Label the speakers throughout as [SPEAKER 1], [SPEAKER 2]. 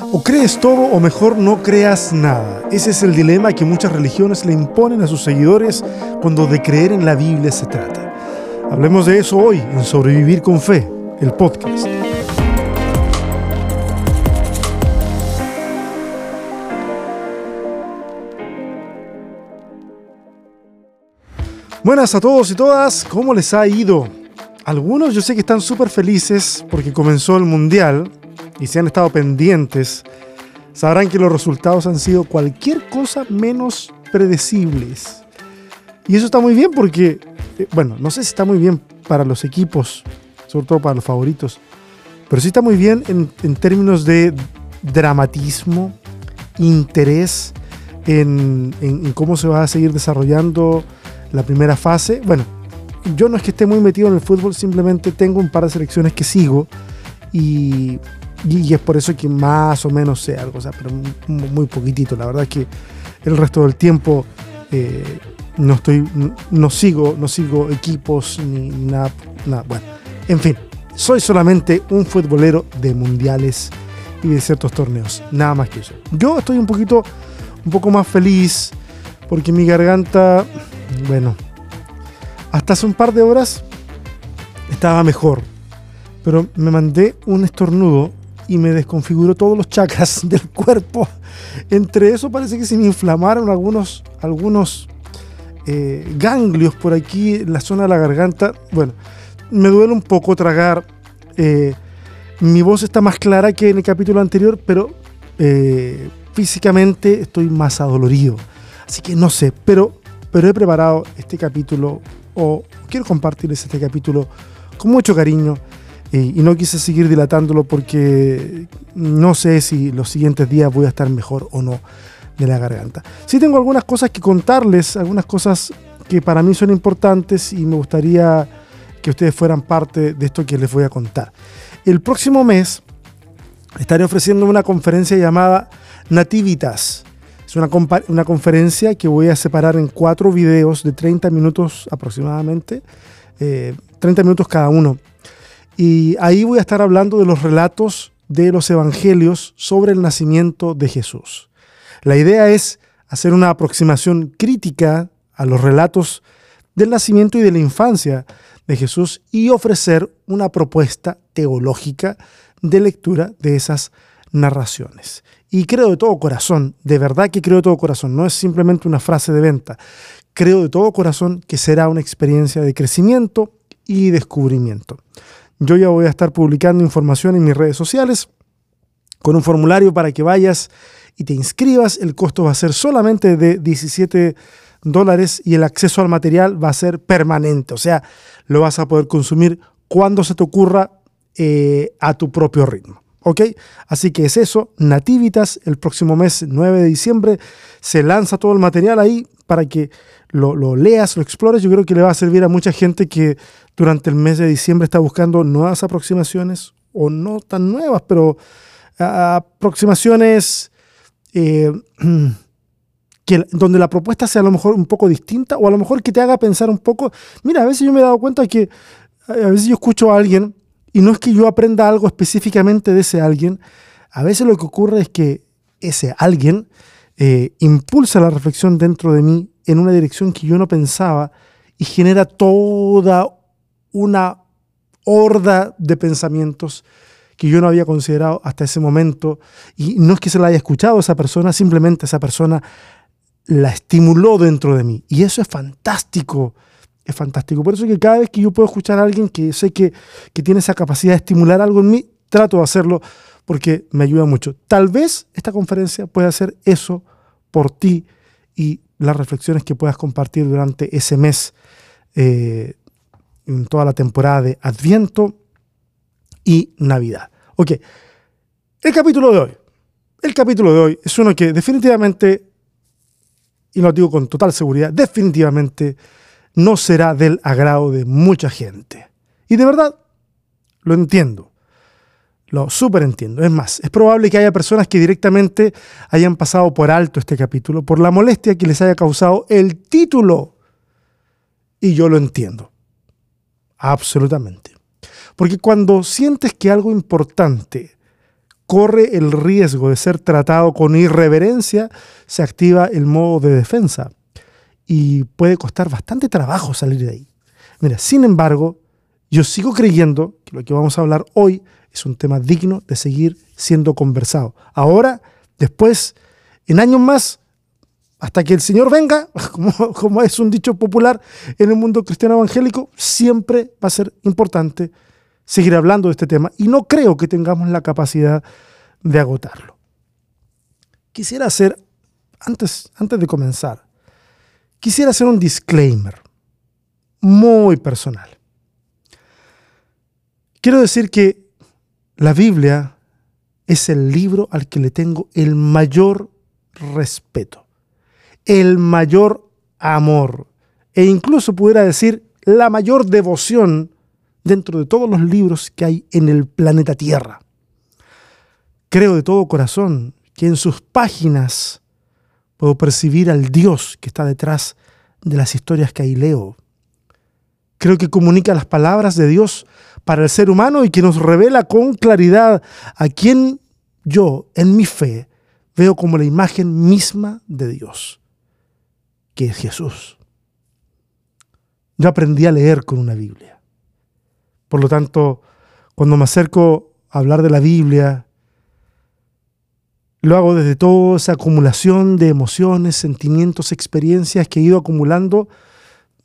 [SPEAKER 1] O crees todo o mejor no creas nada. Ese es el dilema que muchas religiones le imponen a sus seguidores cuando de creer en la Biblia se trata. Hablemos de eso hoy en Sobrevivir con Fe, el podcast. Buenas a todos y todas, ¿cómo les ha ido? Algunos yo sé que están súper felices porque comenzó el Mundial y si han estado pendientes, sabrán que los resultados han sido cualquier cosa menos predecibles. Y eso está muy bien porque, eh, bueno, no sé si está muy bien para los equipos, sobre todo para los favoritos, pero sí está muy bien en, en términos de dramatismo, interés en, en, en cómo se va a seguir desarrollando la primera fase. Bueno, yo no es que esté muy metido en el fútbol, simplemente tengo un par de selecciones que sigo y, y es por eso que más o menos sé algo, o sea, pero muy poquitito. La verdad es que el resto del tiempo eh, no estoy, no sigo, no sigo equipos ni nada, nada. Bueno, en fin, soy solamente un futbolero de mundiales y de ciertos torneos, nada más que eso. Yo estoy un poquito, un poco más feliz porque mi garganta, bueno, hasta hace un par de horas estaba mejor, pero me mandé un estornudo y me desconfiguró todos los chakras del cuerpo. Entre eso parece que se me inflamaron algunos, algunos eh, ganglios por aquí en la zona de la garganta. Bueno, me duele un poco tragar. Eh, mi voz está más clara que en el capítulo anterior, pero eh, físicamente estoy más adolorido. Así que no sé, pero, pero he preparado este capítulo o quiero compartirles este capítulo con mucho cariño y, no quise seguir dilatándolo porque no sé si los siguientes días voy a estar mejor o no de la garganta. Sí tengo algunas cosas que contarles, algunas cosas que para mí son importantes y me gustaría que ustedes fueran parte de esto que les voy a contar. El próximo mes estaré ofreciendo una conferencia llamada Nativitas. Es una, una, conferencia que voy a separar en cuatro videos de 30 minutos aproximadamente, eh, 30 minutos cada uno. Y ahí voy a estar hablando de los relatos de los evangelios sobre el nacimiento de Jesús. La idea es hacer una aproximación crítica a los relatos del nacimiento y de la infancia de Jesús y ofrecer una propuesta teológica de lectura de esas narraciones. Y creo de todo corazón, de verdad que creo de todo corazón, no es simplemente una frase de venta, creo de todo corazón que será una experiencia de crecimiento y descubrimiento. Yo ya voy a estar publicando información en mis redes sociales con un formulario para que vayas y te inscribas. El costo va a ser solamente de 17 dólares y el acceso al material va a ser permanente, o sea, lo vas a poder consumir cuando se te ocurra eh, a tu propio ritmo. ¿Ok? Así que es eso, Nativitas, el próximo mes 9 de diciembre, se lanza todo el material ahí para que lo, leas, lo explores. Yo creo que le va a servir a mucha gente que durante el mes de diciembre está buscando nuevas aproximaciones, o no tan nuevas, pero aproximaciones eh, donde la propuesta sea a lo mejor un poco distinta, o a lo mejor que te haga pensar un poco. Mira, a veces yo me he dado cuenta que a veces yo escucho a alguien y no es que yo aprenda algo específicamente de ese alguien, a veces lo que ocurre es que ese alguien eh, impulsa la reflexión dentro de mí en una dirección que yo no pensaba y genera toda una horda de pensamientos que yo no había considerado hasta ese momento. Y no es que se la haya escuchado a esa persona, simplemente esa persona la estimuló dentro de mí. Y eso es fantástico es fantástico. Por eso que cada vez que yo puedo escuchar a alguien que sé que, que tiene esa capacidad de estimular algo en mí, trato de hacerlo porque me ayuda mucho. Tal vez esta conferencia pueda hacer eso por ti y las reflexiones que puedas compartir durante ese mes, eh, en toda la temporada de Adviento y Navidad. Ok, el capítulo de hoy. El capítulo de hoy es uno que definitivamente, y lo digo con total seguridad, definitivamente no será del agrado de mucha gente. Y de verdad, lo entiendo. Lo súper entiendo. Es más, es probable que haya personas que directamente hayan pasado por alto este capítulo por la molestia que les haya causado el título. Y yo lo entiendo. Absolutamente. Porque cuando sientes que algo importante corre el riesgo de ser tratado con irreverencia, se activa el modo de defensa y puede costar bastante trabajo salir de ahí. Mira, sin embargo, yo sigo creyendo que lo que vamos a hablar hoy es un tema digno de seguir siendo conversado. Ahora, después, en años más, hasta que el Señor venga, como, es un dicho popular en el mundo cristiano evangélico, siempre va a ser importante seguir hablando de este tema y no creo que tengamos la capacidad de agotarlo. Quisiera hacer, antes, antes de comenzar, quisiera hacer un disclaimer muy personal. Quiero decir que la Biblia es el libro al que le tengo el mayor respeto, el mayor amor e incluso pudiera decir la mayor devoción dentro de todos los libros que hay en el planeta Tierra. Creo de todo corazón que en sus páginas puedo percibir al Dios que está detrás de las historias que ahí leo. Creo que comunica las palabras de Dios para el ser humano y que nos revela con claridad a quien yo, en mi fe, veo como la imagen misma de Dios, que es Jesús. Yo aprendí a leer con una Biblia. Por lo tanto, cuando me acerco a hablar de la Biblia, lo hago desde toda esa acumulación de emociones, sentimientos, experiencias que he ido acumulando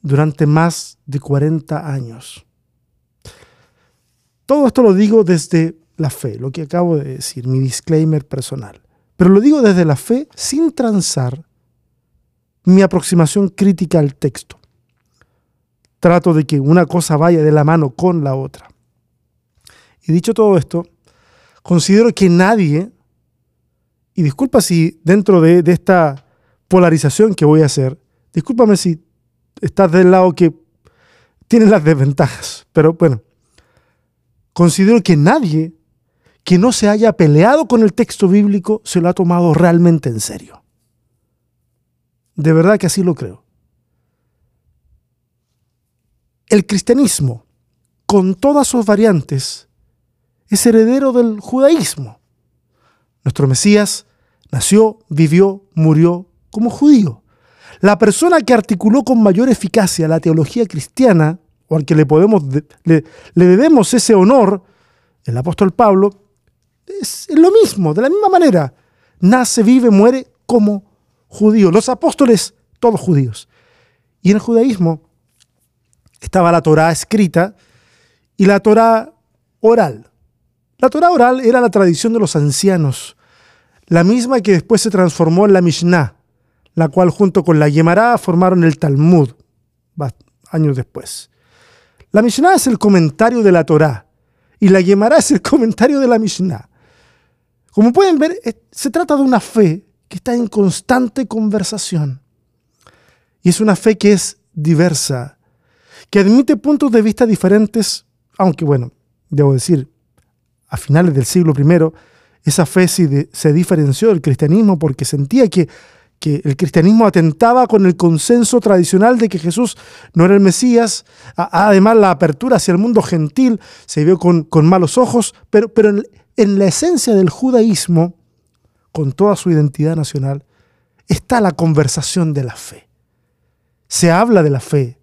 [SPEAKER 1] durante más de 40 años. Todo esto lo digo desde la fe, lo que acabo de decir, mi disclaimer personal. Pero lo digo desde la fe sin transar mi aproximación crítica al texto. Trato de que una cosa vaya de la mano con la otra. Y dicho todo esto, considero que nadie, y disculpa si dentro de, de esta polarización que voy a hacer, discúlpame si estás del lado que tiene las desventajas. Pero bueno, considero que nadie que no se haya peleado con el texto bíblico se lo ha tomado realmente en serio. De verdad que así lo creo. El cristianismo, con todas sus variantes, es heredero del judaísmo. Nuestro Mesías nació, vivió, murió como judío. La persona que articuló con mayor eficacia la teología cristiana, o al que le, podemos, le, debemos ese honor, el apóstol Pablo, es lo mismo, de la misma manera. Nace, vive, muere como judío. Los apóstoles, todos judíos. Y en el judaísmo estaba la Torá escrita y la Torá oral. La Torá oral era la tradición de los ancianos, la misma que después se transformó en la Mishnah, la cual junto con la Gemara formaron el Talmud, años después. La Mishnah es el comentario de la Torá y la Gemara es el comentario de la Mishnah. Como pueden ver, se trata de una fe que está en constante conversación. Y es una fe que es diversa, que admite puntos de vista diferentes, aunque bueno, debo decir, a finales del siglo I, esa fe se diferenció del cristianismo porque sentía que que el cristianismo atentaba con el consenso tradicional de que Jesús no era el Mesías. Además, la apertura hacia el mundo gentil se vio con, malos ojos, pero, pero en, en la esencia del judaísmo, con toda su identidad nacional, está la conversación de la fe. Se habla de la fe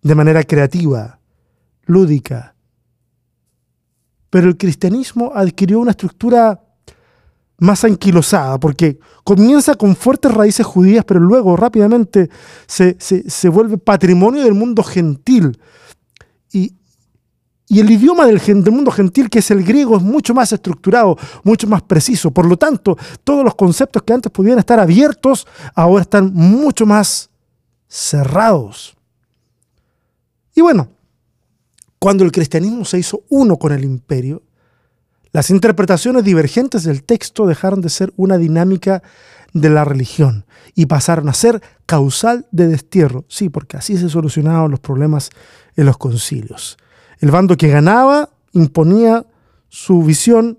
[SPEAKER 1] de manera creativa, lúdica. Pero el cristianismo adquirió una estructura más anquilosada, porque comienza con fuertes raíces judías, pero luego rápidamente se, vuelve patrimonio del mundo gentil. Y, el idioma del, del, mundo gentil, que es el griego, es mucho más estructurado, mucho más preciso. Por lo tanto, todos los conceptos que antes podían estar abiertos, ahora están mucho más cerrados. Y bueno, cuando el cristianismo se hizo uno con el imperio, las interpretaciones divergentes del texto dejaron de ser una dinámica de la religión y pasaron a ser causal de destierro. Sí, porque así se solucionaban los problemas en los concilios. El bando que ganaba imponía su visión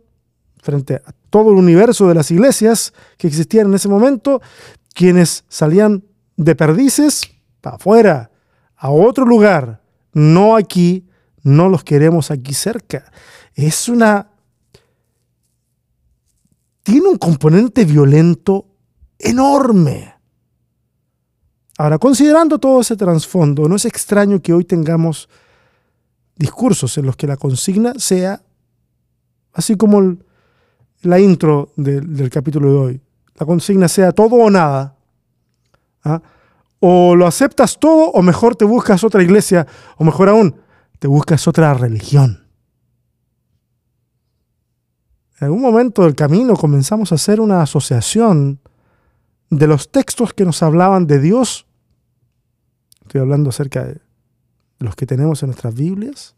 [SPEAKER 1] frente a todo el universo de las iglesias que existían en ese momento. Quienes salían de perdices, para afuera, a otro lugar, no aquí, no los queremos aquí cerca. Es una tiene un componente violento enorme. Ahora, considerando todo ese trasfondo, no es extraño que hoy tengamos discursos en los que la consigna sea, así como la intro del capítulo de hoy, la consigna sea todo o nada. ¿ah? O lo aceptas todo o mejor te buscas otra iglesia, o mejor aún, te buscas otra religión. En algún momento del camino comenzamos a hacer una asociación de los textos que nos hablaban de Dios, estoy hablando acerca de los que tenemos en nuestras Biblias,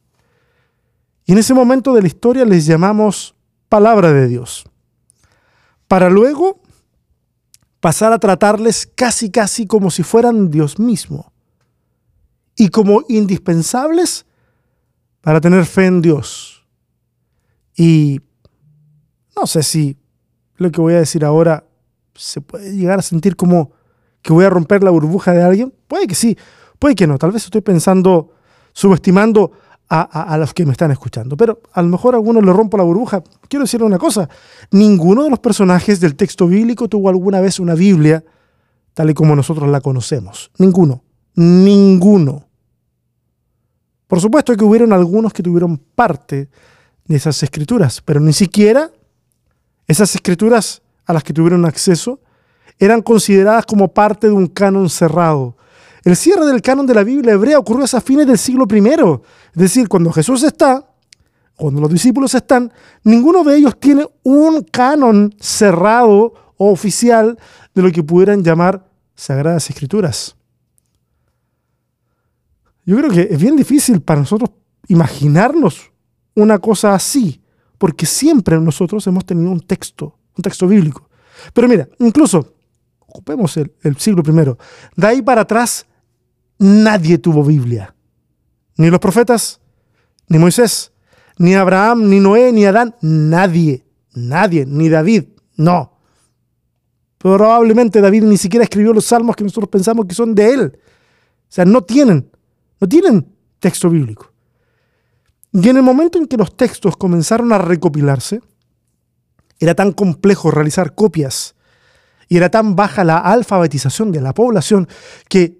[SPEAKER 1] y en ese momento de la historia les llamamos palabra de Dios, para luego pasar a tratarles casi casi como si fueran Dios mismo. Y como indispensables para tener fe en Dios. Y no sé si lo que voy a decir ahora se puede llegar a sentir como que voy a romper la burbuja de alguien? Puede que sí, puede que no. Tal vez estoy pensando, subestimando a, los que me están escuchando. Pero a lo mejor a alguno le rompo la burbuja. Quiero decirle una cosa. Ninguno de los personajes del texto bíblico tuvo alguna vez una Biblia tal y como nosotros la conocemos. Ninguno. Ninguno. Por supuesto que hubieron algunos que tuvieron parte de esas escrituras, pero ni siquiera esas escrituras a las que tuvieron acceso eran consideradas como parte de un canon cerrado. El cierre del canon de la Biblia hebrea ocurrió a fines del siglo I. Es decir, cuando Jesús está, cuando los discípulos están, ninguno de ellos tiene un canon cerrado o oficial de lo que pudieran llamar sagradas escrituras. Yo creo que es bien difícil para nosotros imaginarnos una cosa así, porque siempre nosotros hemos tenido un texto un texto bíblico. Pero mira, incluso, ocupemos el, siglo I, de ahí para atrás nadie tuvo Biblia. Ni los profetas, ni Moisés, ni Abraham, ni Noé, ni Adán, nadie, nadie, ni David, no. Probablemente David ni siquiera escribió los salmos que nosotros pensamos que son de él. O sea, no tienen, no tienen texto bíblico. Y en el momento en que los textos comenzaron a recopilarse, era tan complejo realizar copias y era tan baja la alfabetización de la población que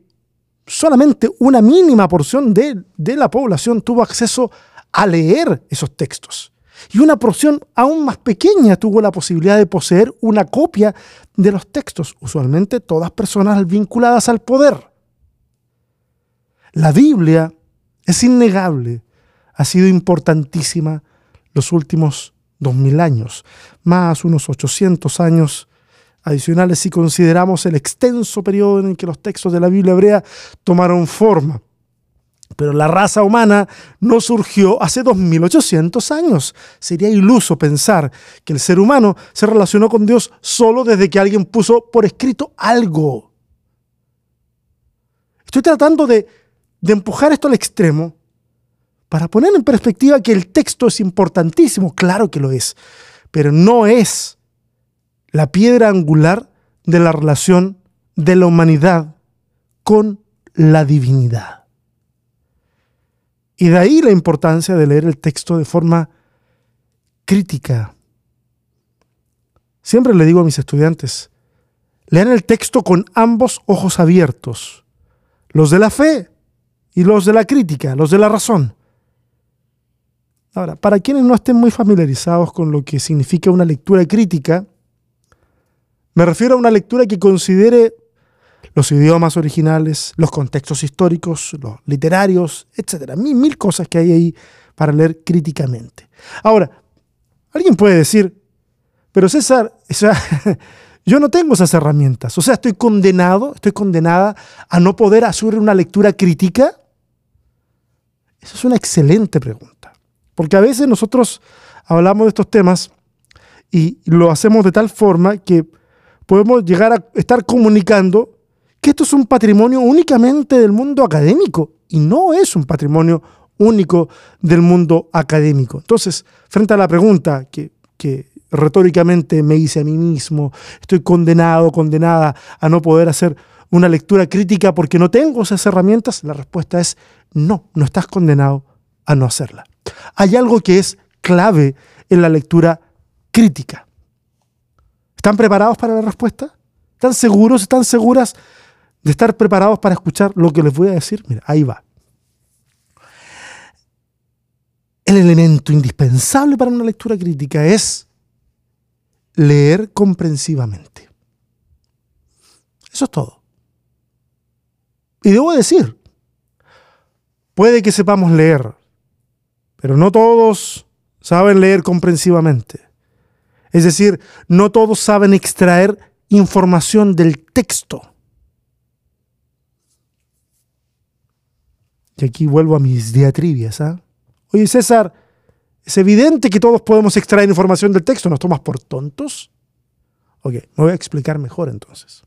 [SPEAKER 1] solamente una mínima porción de, la población tuvo acceso a leer esos textos. Y una porción aún más pequeña tuvo la posibilidad de poseer una copia de los textos, usualmente todas personas vinculadas al poder. La Biblia, es innegable, ha sido importantísima los últimos dos mil años, más unos 800 años adicionales si consideramos el extenso periodo en el que los textos de la Biblia hebrea tomaron forma. Pero la raza humana no surgió hace 2800 años. Sería iluso pensar que el ser humano se relacionó con Dios solo desde que alguien puso por escrito algo. Estoy tratando de, de empujar esto al extremo para poner en perspectiva que el texto es importantísimo, claro que lo es, pero no es la piedra angular de la relación de la humanidad con la divinidad. Y de ahí la importancia de leer el texto de forma crítica. Siempre le digo a mis estudiantes, lean el texto con ambos ojos abiertos, los de la fe y los de la crítica, los de la razón. Ahora, para quienes no estén muy familiarizados con lo que significa una lectura crítica, me refiero a una lectura que considere los idiomas originales, los contextos históricos, los literarios, etc. Mil, mil cosas que hay ahí para leer críticamente. Ahora, alguien puede decir, pero César, yo no tengo esas herramientas. O sea, estoy condenado, estoy condenada a no poder hacer una lectura crítica. Esa es una excelente pregunta. Porque a veces nosotros hablamos de estos temas y lo hacemos de tal forma que podemos llegar a estar comunicando que esto es un patrimonio únicamente del mundo académico y no es un patrimonio único del mundo académico. Entonces, frente a la pregunta que, que retóricamente me hice a mí mismo, estoy condenado, condenada a no poder hacer una lectura crítica porque no tengo esas herramientas, la respuesta es no, no estás condenado a no hacerla hay algo que es clave en la lectura crítica. ¿Están preparados para la respuesta? ¿Están seguros? ¿Están seguras de estar preparados para escuchar lo que les voy a decir? Mira, ahí va. El elemento indispensable para una lectura crítica es leer comprensivamente. Eso es todo. Y debo decir, puede que sepamos leer, pero no todos saben leer comprensivamente. Es decir, no todos saben extraer información del texto. Y aquí vuelvo a mis diatribias. ¿ah? Oye, César, es evidente que todos podemos extraer información del texto. ¿Nos tomas por tontos? Ok, me voy a explicar mejor entonces.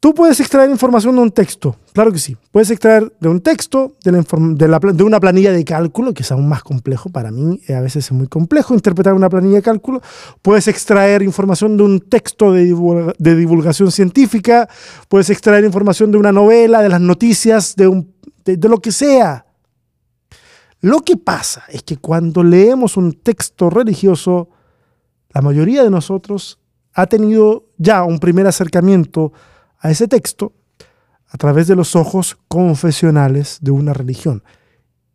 [SPEAKER 1] Tú puedes extraer información de un texto, claro que sí. Puedes extraer de un texto, de, una planilla de cálculo, que es aún más complejo, para mí eh, a veces es muy complejo interpretar una planilla de cálculo. Puedes extraer información de un texto de, divulgación científica, puedes extraer información de una novela, de las noticias, de lo que sea. Lo que pasa es que cuando leemos un texto religioso, la mayoría de nosotros ha tenido ya un primer acercamiento a ese texto a través de los ojos confesionales de una religión.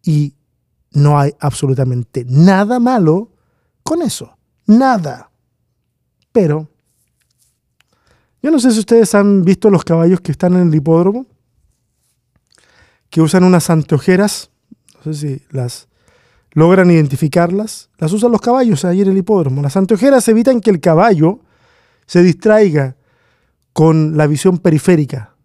[SPEAKER 1] Y no hay absolutamente nada malo con eso. Nada. Pero, yo no sé si ustedes han visto los caballos que están en el hipódromo, que usan unas anteojeras, no sé si las logran identificarlas, las usan los caballos ahí en el hipódromo. Las anteojeras evitan que el caballo se distraiga con la visión periférica.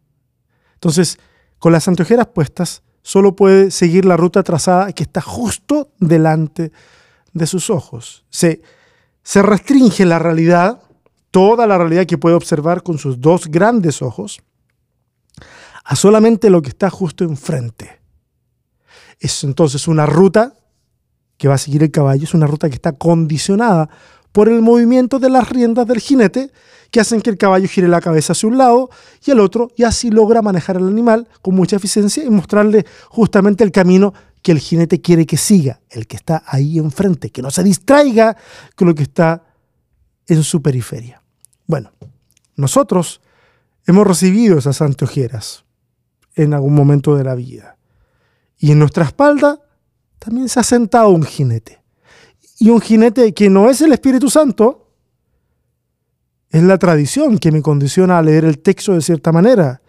[SPEAKER 1] Entonces, con las anteojeras puestas, solo puede seguir la ruta trazada que está justo delante de sus ojos. Se, se restringe la realidad, toda la realidad que puede observar con sus dos grandes ojos, a solamente lo que está justo enfrente. Es entonces una ruta que va a seguir el caballo, es una ruta que está condicionada por el movimiento de las riendas del jinete que hacen que el caballo gire la cabeza hacia un lado y el otro y así logra manejar al animal con mucha eficiencia y mostrarle justamente el camino que el jinete quiere que siga, el que está ahí enfrente, que no se distraiga con lo que está en su periferia. Bueno, nosotros hemos recibido esas anteojeras en algún momento de la vida. Y en nuestra espalda también se ha sentado un jinete. Y un jinete que no es el Espíritu Santo, es la tradición que me condiciona a leer el texto de cierta manera.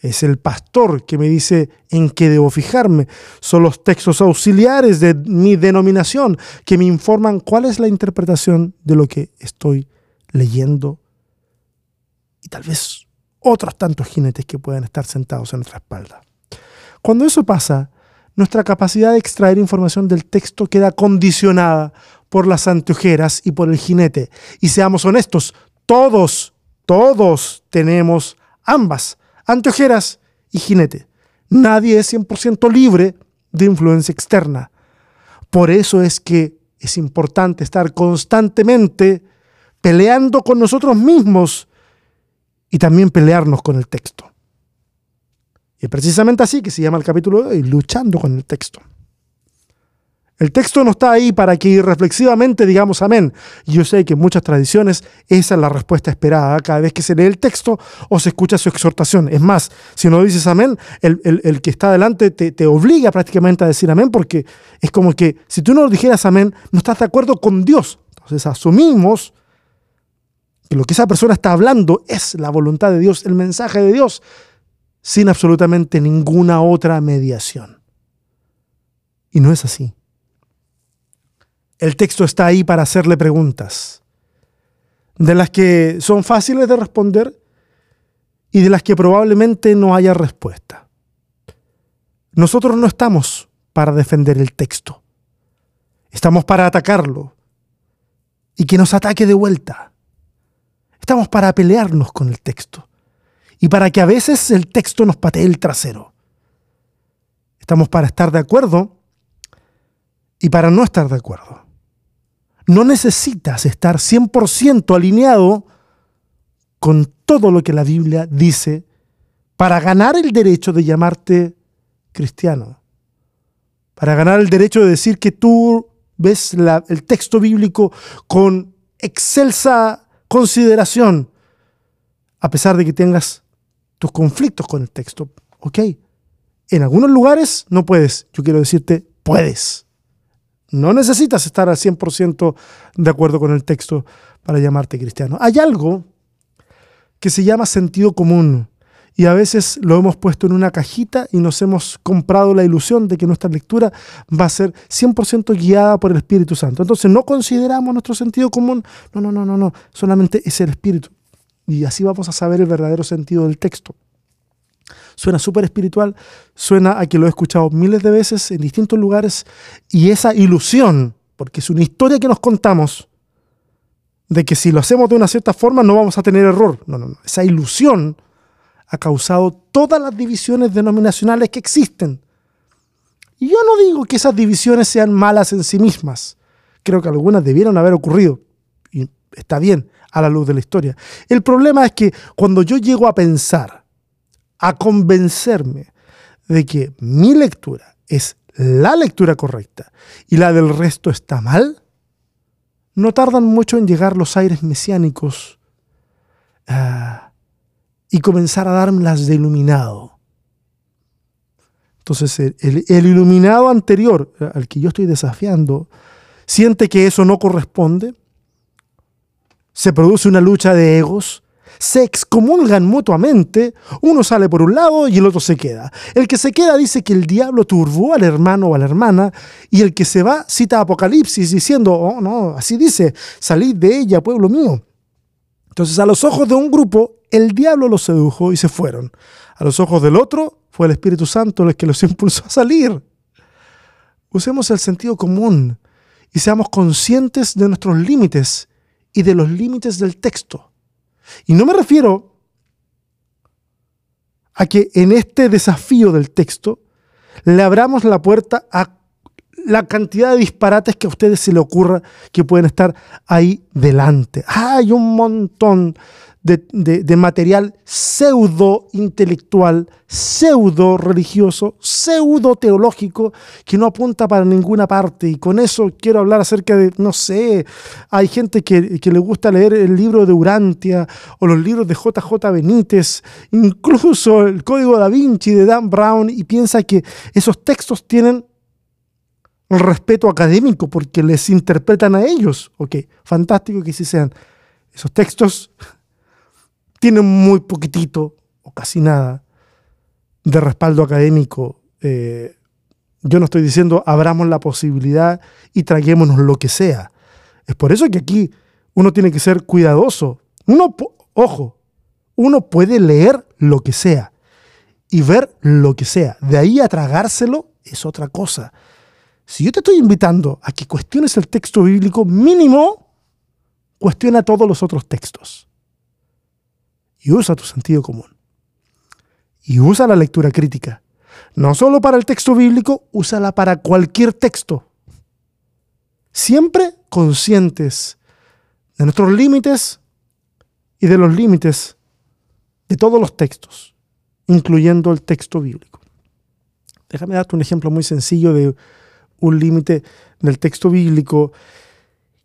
[SPEAKER 1] Es el pastor que me dice en qué debo fijarme. Son los textos auxiliares de mi denominación que me informan cuál es la interpretación de lo que estoy leyendo. Y tal vez otros tantos jinetes que puedan estar sentados en nuestra espalda. Cuando eso pasa, nuestra capacidad de extraer información del texto queda condicionada por las anteojeras y por el jinete. Y seamos honestos, todos, todos tenemos ambas, anteojeras y jinete. Nadie es 100% libre de influencia externa. Por eso es que es importante estar constantemente peleando con nosotros mismos y también pelearnos con el texto. Y precisamente así que se llama el capítulo de hoy, luchando con el texto. El texto no está ahí para que irreflexivamente digamos amén. Yo sé que en muchas tradiciones esa es la respuesta esperada cada vez que se lee el texto o se escucha su exhortación. Es más, si no dices amén, el, que está delante te, te, obliga prácticamente a decir amén porque es como que si tú no dijeras amén, no estás de acuerdo con Dios. Entonces asumimos que lo que esa persona está hablando es la voluntad de Dios, el mensaje de Dios, sin absolutamente ninguna otra mediación. Y no es así. El texto está ahí para hacerle preguntas, de las que son fáciles de responder y de las que probablemente no haya respuesta. Nosotros no estamos para defender el texto, estamos para atacarlo y que nos ataque de vuelta. Estamos para pelearnos con el texto y para que a veces el texto nos patee el trasero. Estamos para estar de acuerdo y para no estar de acuerdo. No necesitas estar 100% alineado con todo lo que la Biblia dice para ganar el derecho de llamarte cristiano, para ganar el derecho de decir que tú ves el texto bíblico con excelsa consideración, a pesar de que tengas tus conflictos con el texto. Ok, en algunos lugares no puedes, yo quiero decirte, puedes. No necesitas estar al 100% de acuerdo con el texto para llamarte cristiano. Hay algo que se llama sentido común y a veces lo hemos puesto en una cajita y nos hemos comprado la ilusión de que nuestra lectura va a ser 100% guiada por el Espíritu Santo. Entonces no consideramos nuestro sentido común, no, no, no, no, no, solamente es el Espíritu. Y así vamos a saber el verdadero sentido del texto. Suena súper espiritual, suena a que lo he escuchado miles de veces en distintos lugares y esa ilusión, porque es una historia que nos contamos, de que si lo hacemos de una cierta forma no vamos a tener error. No, no, no. Esa ilusión ha causado todas las divisiones denominacionales que existen. Y yo no digo que esas divisiones sean malas en sí mismas. Creo que algunas debieron haber ocurrido. Y está bien a la luz de la historia. El problema es que cuando yo llego a pensar, a convencerme de que mi lectura es la lectura correcta y la del resto está mal, no tardan mucho en llegar los aires mesiánicos uh, y comenzar a darme las de iluminado. Entonces el, el, iluminado anterior al que yo estoy desafiando siente que eso no corresponde, se produce una lucha de egos, se excomulgan mutuamente, uno sale por un lado y el otro se queda. El que se queda dice que el diablo turbó al hermano o a la hermana y el que se va cita Apocalipsis diciendo, oh no, así dice, salid de ella, pueblo mío. Entonces a los ojos de un grupo, el diablo los sedujo y se fueron. A los ojos del otro, fue el Espíritu Santo el que los impulsó a salir. Usemos el sentido común y seamos conscientes de nuestros límites y de los límites del texto. Y no me refiero a que en este desafío del texto le abramos la puerta a la cantidad de disparates que a ustedes se le ocurra que pueden estar ahí delante. Hay un montón de, material pseudo intelectual, pseudo religioso, pseudo teológico que no apunta para ninguna parte. Y con eso quiero hablar acerca de, no sé, hay gente que, que le gusta leer el libro de Urantia o los libros de JJ Benítez, incluso el Código da Vinci de Dan Brown y piensa que esos textos tienen un respeto académico porque les interpretan a ellos. Ok, fantástico que sí sean. Esos textos tienen muy poquitito o casi nada de respaldo académico. Eh, yo no estoy diciendo abramos la posibilidad y traguémonos lo que sea. Es por eso que aquí uno tiene que ser cuidadoso. Uno, ojo, uno puede leer lo que sea y ver lo que sea. De ahí a tragárselo es otra cosa. Si yo te estoy invitando a que cuestiones el texto bíblico, mínimo, cuestiona todos los otros textos y usa tu sentido común. Y usa la lectura crítica. No solo para el texto bíblico, úsala para cualquier texto. Siempre conscientes de nuestros límites y de los límites de todos los textos, incluyendo el texto bíblico. Déjame darte un ejemplo muy sencillo de un límite del texto bíblico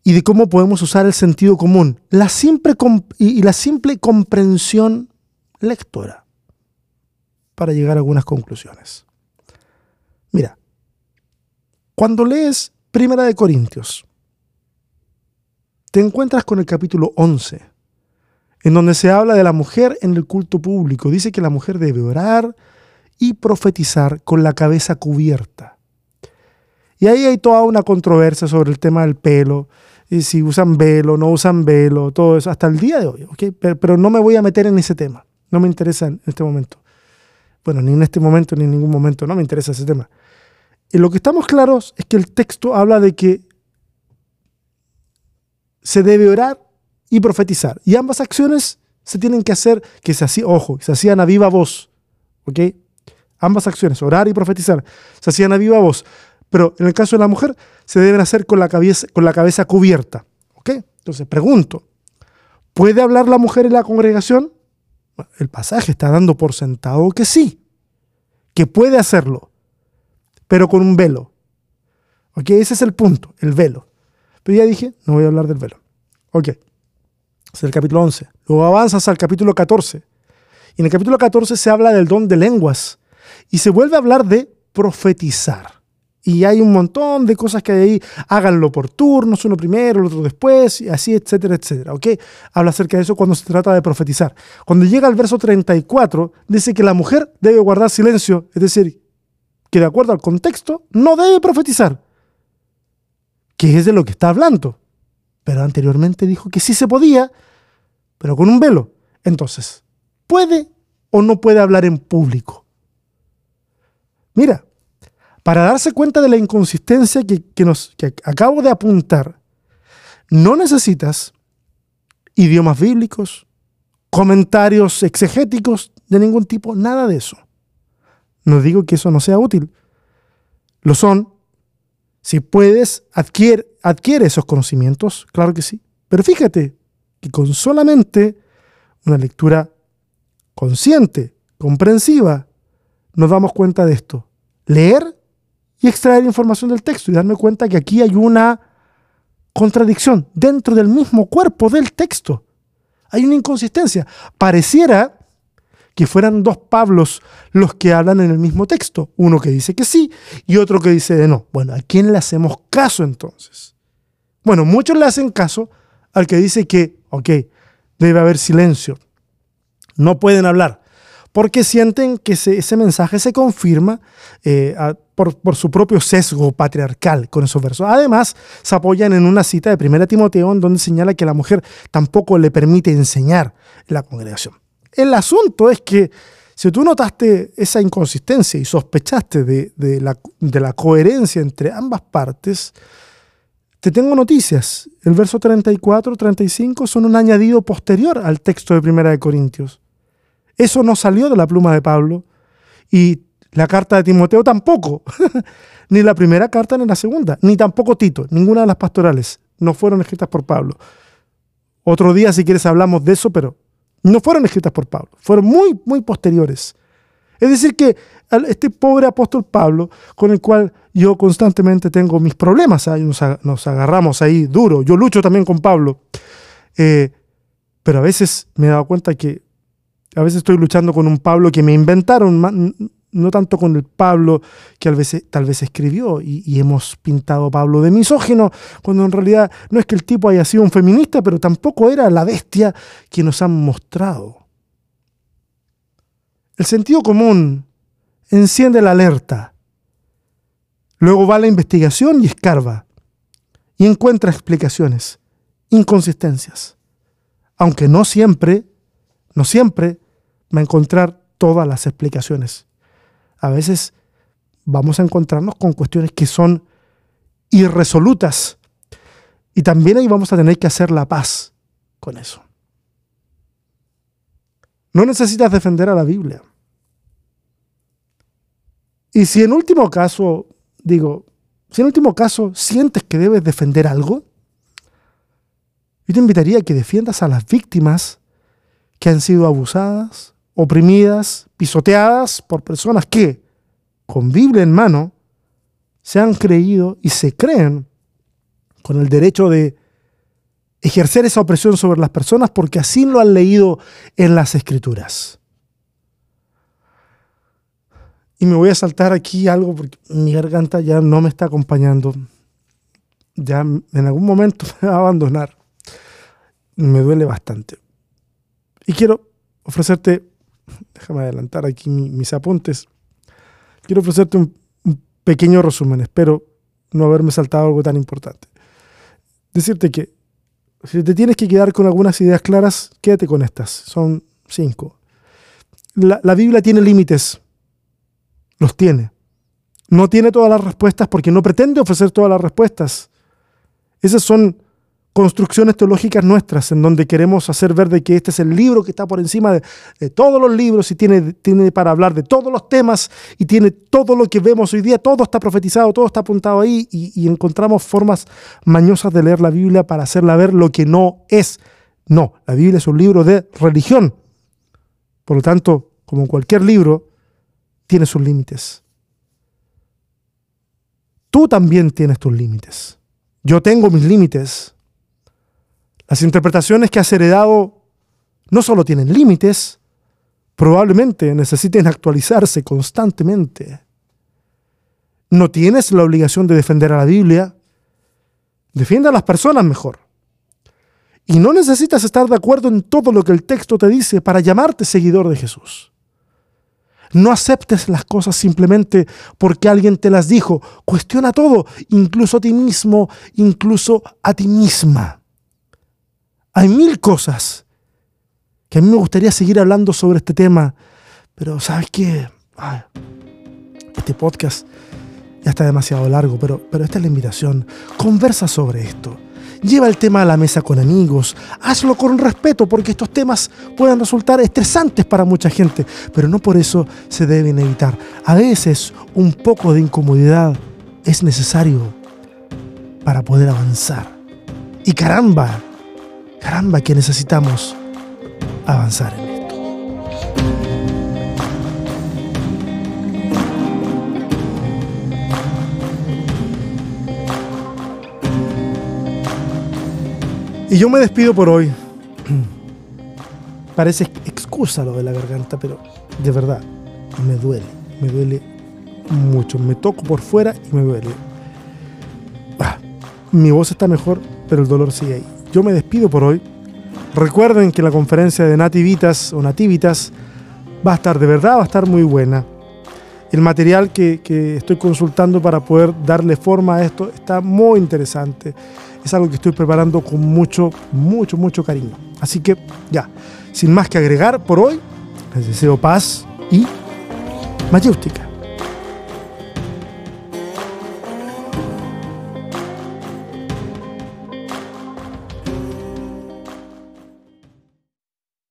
[SPEAKER 1] y de cómo podemos usar el sentido común la simple y la simple comprensión lectora para llegar a algunas conclusiones. Mira, cuando lees Primera de Corintios, te encuentras con el capítulo 11, en donde se habla de la mujer en el culto público. Dice que la mujer debe orar y profetizar con la cabeza cubierta. Y ahí hay toda una controversia sobre el tema del pelo, y si usan velo, no usan velo, todo eso, hasta el día de hoy, ¿ok? Pero, no me voy a meter en ese tema, no me interesa en este momento. Bueno, ni en este momento ni en ningún momento, no me interesa ese tema. Y lo que estamos claros es que el texto habla de que se debe orar y profetizar. Y ambas acciones se tienen que hacer, que se hacían, ojo, se hacían a viva voz, ¿ok? Ambas acciones, orar y profetizar, se hacían a viva voz. Pero en el caso de la mujer, se deben hacer con la cabeza, con la cabeza cubierta. ¿Ok? Entonces, pregunto, ¿puede hablar la mujer en la congregación? El pasaje está dando por sentado que sí, que puede hacerlo, pero con un velo. ¿Ok? Ese es el punto, el velo. Pero ya dije, no voy a hablar del velo. Ok. Es el capítulo 11. Luego avanzas al capítulo 14. Y en el capítulo 14 se habla del don de lenguas. Y se vuelve a hablar de profetizar. Y hay un montón de cosas que hay ahí. Háganlo por turnos, uno primero, el otro después, y así, etcétera, etcétera. ¿Ok? Habla acerca de eso cuando se trata de profetizar. Cuando llega al verso 34, dice que la mujer debe guardar silencio. Es decir, que de acuerdo al contexto, no debe profetizar. Que es de lo que está hablando. Pero anteriormente dijo que sí se podía, pero con un velo. Entonces, ¿puede o no puede hablar en público? Mira, para darse cuenta de la inconsistencia que, acabo de apuntar, no necesitas idiomas bíblicos, comentarios exegéticos de ningún tipo, nada de eso. No digo que eso no sea útil. Lo son. Si puedes, adquiere, adquiere esos conocimientos, claro que sí. Pero fíjate que con solamente una lectura consciente, comprensiva, nos damos cuenta de esto. Leer y extraer información del texto y darme cuenta que aquí hay una contradicción dentro del mismo cuerpo del texto. Hay una inconsistencia. Pareciera que fueran dos Pablos los que hablan en el mismo texto. Uno que dice que sí y otro que dice de no. Bueno, ¿a quién le hacemos caso entonces? Bueno, muchos le hacen caso al que dice que, ok, debe haber silencio. No pueden hablar porque sienten que ese, mensaje se confirma eh, por, su propio sesgo patriarcal con esos versos. Además, se apoyan en una cita de 1 Timoteo en donde señala que la mujer tampoco le permite enseñar en la congregación. El asunto es que si tú notaste esa inconsistencia y sospechaste de, de, la, de la coherencia entre ambas partes, te tengo noticias. El verso 34, 35 son un añadido posterior al texto de Primera de Corintios. Eso no salió de la pluma de Pablo y la carta de Timoteo tampoco, ni la primera carta ni la segunda, ni tampoco Tito, ninguna de las pastorales no fueron escritas por Pablo. Otro día, si quieres, hablamos de eso, pero no fueron escritas por Pablo, fueron muy, muy posteriores. Es decir, que este pobre apóstol Pablo, con el cual yo constantemente tengo mis problemas, nos, agarramos ahí duro, yo lucho también con Pablo, eh, pero a veces me he dado cuenta que a veces estoy luchando con un Pablo que me inventaron, no tanto con el Pablo que tal vez, escribió y, hemos pintado Pablo de misógino, cuando en realidad no es que el tipo haya sido un feminista, pero tampoco era la bestia que nos han mostrado. El sentido común enciende la alerta. Luego va la investigación y escarba y encuentra explicaciones, inconsistencias, aunque no siempre no siempre va a encontrar todas las explicaciones. A veces vamos a encontrarnos con cuestiones que son irresolutas. Y también ahí vamos a tener que hacer la paz con eso. No necesitas defender a la Biblia. Y si en último caso, digo, si en último caso sientes que debes defender algo, yo te invitaría a que defiendas a las víctimas que han sido abusadas, oprimidas, pisoteadas por personas que, con Biblia en mano, se han creído y se creen con el derecho de ejercer esa opresión sobre las personas porque así lo han leído en las escrituras. Y me voy a saltar aquí algo porque mi garganta ya no me está acompañando. Ya en algún momento me va a abandonar. Me duele bastante. Y quiero ofrecerte, déjame adelantar aquí mis apuntes, quiero ofrecerte un, pequeño resumen, espero no haberme saltado algo tan importante. Decirte que si te tienes que quedar con algunas ideas claras, quédate con estas, son cinco. La, la Biblia tiene límites, los tiene. No tiene todas las respuestas porque no pretende ofrecer todas las respuestas. Esas son construcciones teológicas nuestras en donde queremos hacer ver de que este es el libro que está por encima de, todos los libros y tiene, para hablar de todos los temas y tiene todo lo que vemos hoy día, todo está profetizado, todo está apuntado ahí y encontramos formas mañosas de leer la Biblia para hacerla ver lo que no es. No, la Biblia es un libro de religión. Por lo tanto, como cualquier libro, tiene sus límites. Tú también tienes tus límites. Yo tengo mis límites Las interpretaciones que has heredado no solo tienen límites, probablemente necesiten actualizarse constantemente. No tienes la obligación de defender a la Biblia. Defiende a las personas mejor. Y no necesitas estar de acuerdo en todo lo que el texto te dice para llamarte seguidor de Jesús. No aceptes las cosas simplemente porque alguien te las dijo. Cuestiona todo, incluso a ti mismo, incluso a ti misma. Hay mil cosas que a mí me gustaría seguir hablando sobre este tema, pero ¿sabes qué? este podcast ya está demasiado largo, pero, pero esta es la invitación. Conversa sobre esto. Lleva el tema a la mesa con amigos. Hazlo con respeto porque estos temas pueden resultar estresantes para mucha gente, pero no por eso se deben evitar. A veces un poco de incomodidad es necesario para poder avanzar. Y caramba, caramba que necesitamos avanzar en esto. Y yo me despido por hoy. Parece excusa lo de la garganta, pero de verdad, me duele, me duele mucho. Me toco por fuera y me duele. Ah, mi voz está mejor, pero el dolor sigue ahí. Yo me despido por hoy. Recuerden que la conferencia de Nativitas o Nativitas va a estar de verdad, va a estar muy buena. El material que, estoy consultando para poder darle forma a esto está muy interesante. Es algo que estoy preparando con mucho, mucho, mucho cariño. Así que ya, sin más que agregar por hoy, les deseo paz y mayústica.